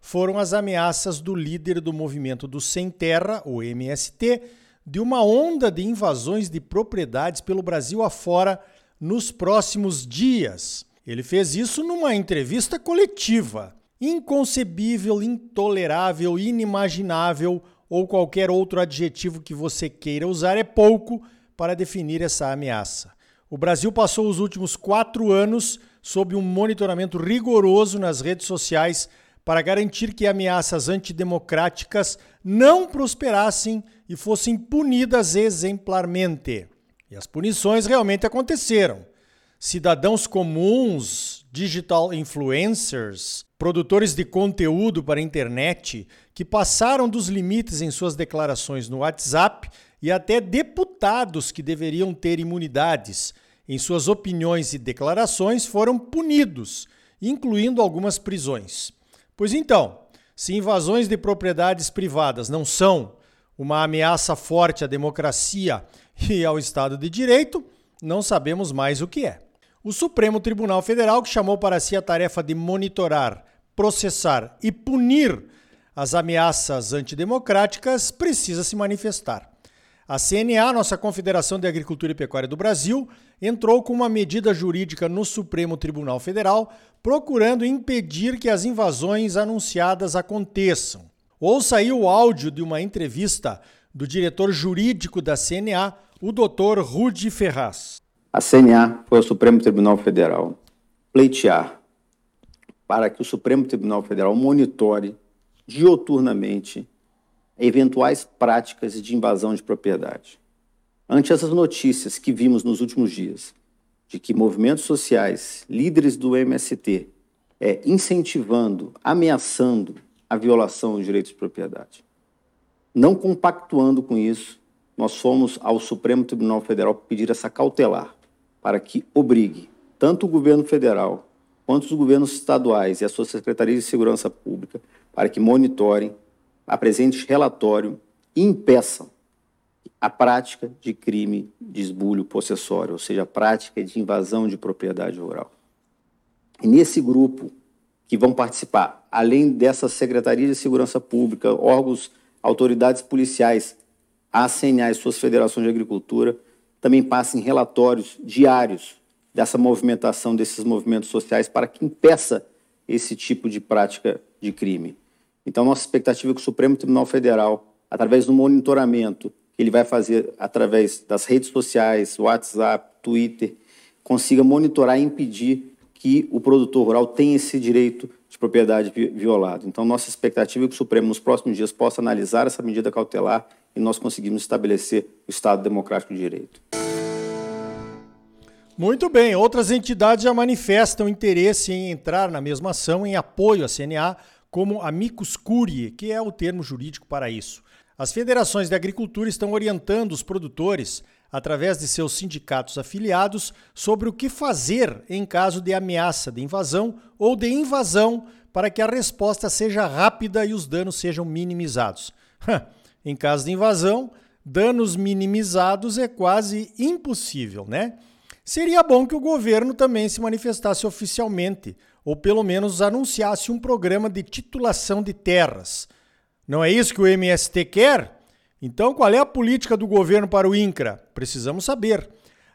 foram as ameaças do líder do movimento do Sem Terra, o MST, de uma onda de invasões de propriedades pelo Brasil afora nos próximos dias. Ele fez isso numa entrevista coletiva. Inconcebível, intolerável, inimaginável ou qualquer outro adjetivo que você queira usar é pouco para definir essa ameaça. O Brasil passou os últimos quatro anos sob um monitoramento rigoroso nas redes sociais para garantir que ameaças antidemocráticas não prosperassem e fossem punidas exemplarmente. E as punições realmente aconteceram. Cidadãos comuns, digital influencers, produtores de conteúdo para a internet que passaram dos limites em suas declarações no WhatsApp e até deputados que deveriam ter imunidades em suas opiniões e declarações foram punidos, incluindo algumas prisões. Pois então, se invasões de propriedades privadas não são uma ameaça forte à democracia e ao Estado de Direito, não sabemos mais o que é. O Supremo Tribunal Federal, que chamou para si a tarefa de monitorar, processar e punir as ameaças antidemocráticas, precisa se manifestar. A CNA, nossa Confederação de Agricultura e Pecuária do Brasil, entrou com uma medida jurídica no Supremo Tribunal Federal, procurando impedir que as invasões anunciadas aconteçam. Ouça aí o áudio de uma entrevista do diretor jurídico da CNA, o Dr. Rudi Ferraz. A CNA foi ao Supremo Tribunal Federal pleitear para que o Supremo Tribunal Federal monitore dioturnamente eventuais práticas de invasão de propriedade. Ante essas notícias que vimos nos últimos dias, de que movimentos sociais, líderes do MST, é, incentivando, ameaçando a violação dos direitos de propriedade. Não compactuando com isso, nós fomos ao Supremo Tribunal Federal pedir essa cautelar para que obrigue tanto o governo federal quanto os governos estaduais e as suas secretarias de segurança pública para que monitorem apresente relatório e impeçam a prática de crime de esbulho possessório, ou seja, a prática de invasão de propriedade rural. E nesse grupo que vão participar, além dessa Secretaria de Segurança Pública, órgãos, autoridades policiais, a CNA e suas federações de agricultura, também passem relatórios diários dessa movimentação desses movimentos sociais para que impeça esse tipo de prática de crime. Então, nossa expectativa é que o Supremo Tribunal Federal, através do monitoramento que ele vai fazer através das redes sociais, WhatsApp, Twitter, consiga monitorar e impedir que o produtor rural tenha esse direito de propriedade violado. Então, nossa expectativa é que o Supremo, nos próximos dias, possa analisar essa medida cautelar e nós conseguimos estabelecer o Estado Democrático de Direito. Muito bem, outras entidades já manifestam interesse em entrar na mesma ação em apoio à CNA como amicus curiae, que é o termo jurídico para isso. As federações de agricultura estão orientando os produtores, através de seus sindicatos afiliados, sobre o que fazer em caso de ameaça de invasão ou de invasão para que a resposta seja rápida e os danos sejam minimizados. em caso de invasão, danos minimizados é quase impossível, né? Seria bom que o governo também se manifestasse oficialmente, ou pelo menos anunciasse um programa de titulação de terras. Não é isso que o MST quer? Então, qual é a política do governo para o INCRA? Precisamos saber.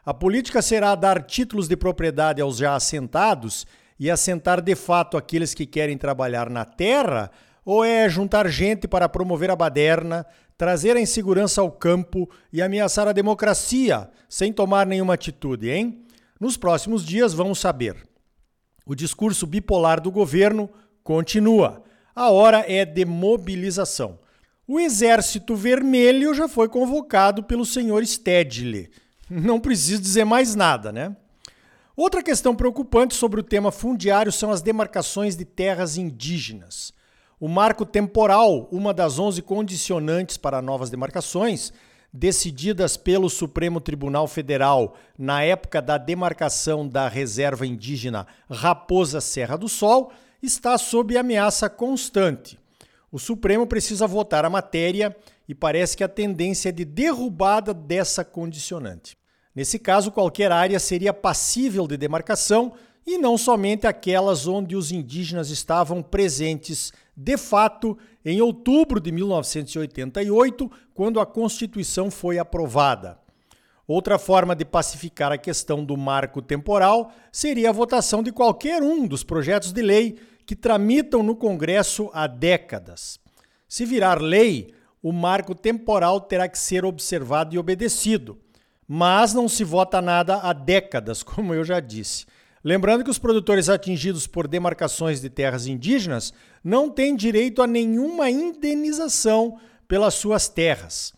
A política será dar títulos de propriedade aos já assentados e assentar de fato aqueles que querem trabalhar na terra? Ou é juntar gente para promover a baderna, trazer a insegurança ao campo e ameaçar a democracia sem tomar nenhuma atitude, hein? Nos próximos dias vamos saber. O discurso bipolar do governo continua. A hora é de mobilização. O Exército Vermelho já foi convocado pelo senhor Stedley. Não preciso dizer mais nada, né? Outra questão preocupante sobre o tema fundiário são as demarcações de terras indígenas. O marco temporal, uma das 11 condicionantes para novas demarcações, decididas pelo Supremo Tribunal Federal na época da demarcação da reserva indígena Raposa Serra do Sol, está sob ameaça constante. O Supremo precisa votar a matéria e parece que a tendência é de derrubada dessa condicionante. Nesse caso, qualquer área seria passível de demarcação e não somente aquelas onde os indígenas estavam presentes de fato em outubro de 1988, quando a Constituição foi aprovada. Outra forma de pacificar a questão do marco temporal seria a votação de qualquer um dos projetos de lei que tramitam no Congresso há décadas. Se virar lei, o marco temporal terá que ser observado e obedecido. Mas não se vota nada há décadas, como eu já disse. Lembrando que os produtores atingidos por demarcações de terras indígenas não têm direito a nenhuma indenização pelas suas terras.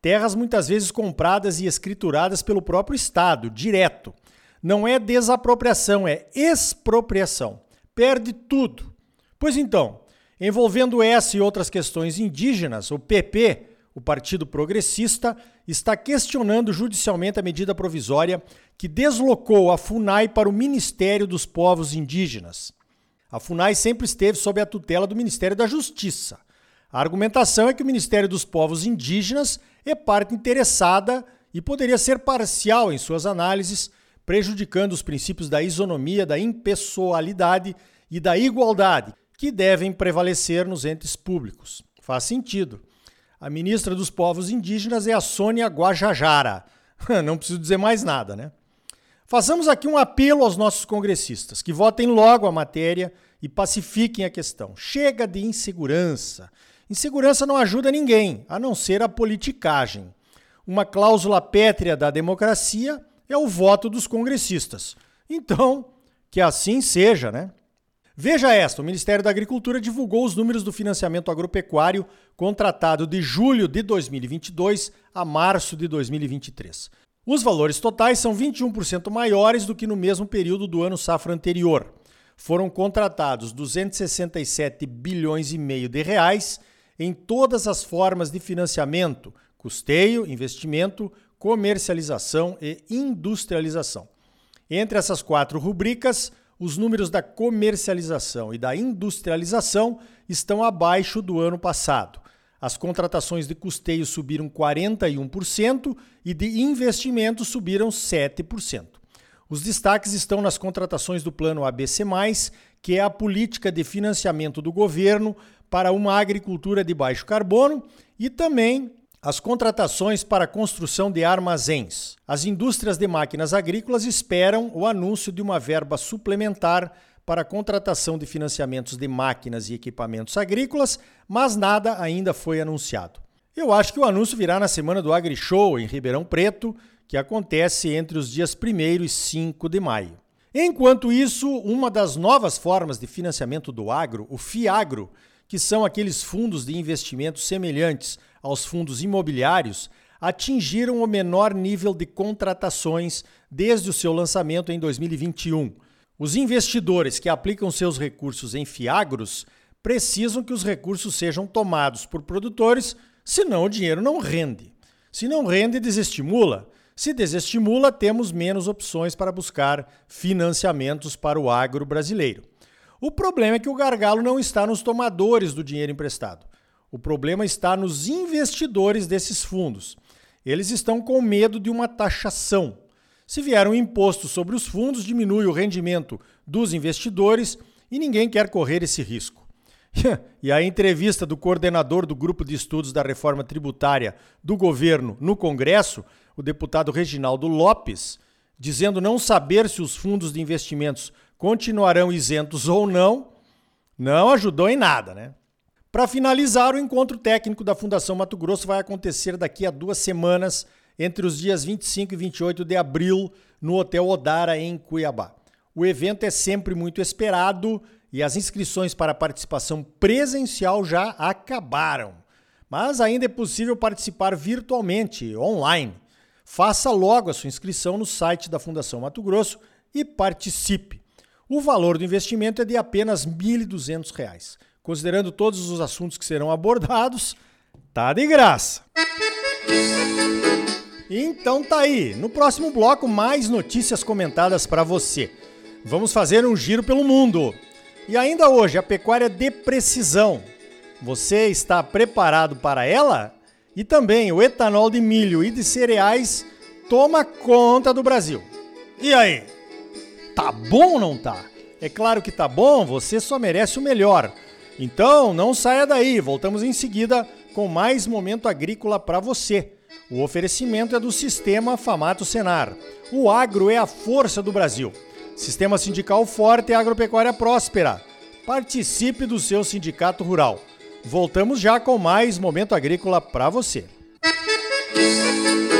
Terras muitas vezes compradas e escrituradas pelo próprio Estado, direto. Não é desapropriação, é expropriação. Perde tudo. Pois então, envolvendo essa e outras questões indígenas, o PP, o Partido Progressista, está questionando judicialmente a medida provisória que deslocou a FUNAI para o Ministério dos Povos Indígenas. A FUNAI sempre esteve sob a tutela do Ministério da Justiça. A argumentação é que o Ministério dos Povos Indígenas é parte interessada e poderia ser parcial em suas análises, prejudicando os princípios da isonomia, da impessoalidade e da igualdade, que devem prevalecer nos entes públicos. Faz sentido. A ministra dos Povos Indígenas é a Sônia Guajajara. Não preciso dizer mais nada, né? Façamos aqui um apelo aos nossos congressistas que votem logo a matéria e pacifiquem a questão. Chega de insegurança. Insegurança não ajuda ninguém, a não ser a politicagem. Uma cláusula pétrea da democracia é o voto dos congressistas. Então, que assim seja, né? Veja esta: o Ministério da Agricultura divulgou os números do financiamento agropecuário contratado de julho de 2022 a março de 2023. Os valores totais são 21% maiores do que no mesmo período do ano safra anterior. Foram contratados 267 bilhões e meio de reais em todas as formas de financiamento: custeio, investimento, comercialização e industrialização. Entre essas quatro rubricas, os números da comercialização e da industrialização estão abaixo do ano passado. As contratações de custeio subiram 41% e de investimento subiram 7%. Os destaques estão nas contratações do Plano ABC, que é a política de financiamento do governo para uma agricultura de baixo carbono, e também as contratações para a construção de armazéns. As indústrias de máquinas agrícolas esperam o anúncio de uma verba suplementar para a contratação de financiamentos de máquinas e equipamentos agrícolas, mas nada ainda foi anunciado. Eu acho que o anúncio virá na semana do AgriShow em Ribeirão Preto, que acontece entre os dias 1 e 5 de maio. Enquanto isso, uma das novas formas de financiamento do agro, o FIAGRO, que são aqueles fundos de investimento semelhantes aos fundos imobiliários, atingiram o menor nível de contratações desde o seu lançamento em 2021. Os investidores que aplicam seus recursos em fiagros precisam que os recursos sejam tomados por produtores, senão o dinheiro não rende. Se não rende, desestimula. Se desestimula, temos menos opções para buscar financiamentos para o agro brasileiro. O problema é que o gargalo não está nos tomadores do dinheiro emprestado. O problema está nos investidores desses fundos. Eles estão com medo de uma taxação. Se vier um imposto sobre os fundos, diminui o rendimento dos investidores e ninguém quer correr esse risco. e a entrevista do coordenador do Grupo de Estudos da Reforma Tributária do governo no Congresso, o deputado Reginaldo Lopes, dizendo não saber se os fundos de investimentos continuarão isentos ou não, não ajudou em nada, né? Para finalizar, o encontro técnico da Fundação Mato Grosso vai acontecer daqui a duas semanas, entre os dias 25 e 28 de abril, no Hotel Odara, em Cuiabá. O evento é sempre muito esperado e as inscrições para participação presencial já acabaram. Mas ainda é possível participar virtualmente, online. Faça logo a sua inscrição no site da Fundação Mato Grosso e participe. O valor do investimento é de apenas R$ 1.200 considerando todos os assuntos que serão abordados, tá de graça. Então tá aí, no próximo bloco mais notícias comentadas para você. Vamos fazer um giro pelo mundo. E ainda hoje, a pecuária de precisão. Você está preparado para ela? E também o etanol de milho e de cereais toma conta do Brasil. E aí? Tá bom ou não tá? É claro que tá bom, você só merece o melhor. Então, não saia daí, voltamos em seguida com mais momento agrícola para você. O oferecimento é do Sistema Famato Senar. O agro é a força do Brasil. Sistema sindical forte e agropecuária próspera. Participe do seu sindicato rural. Voltamos já com mais momento agrícola para você. Música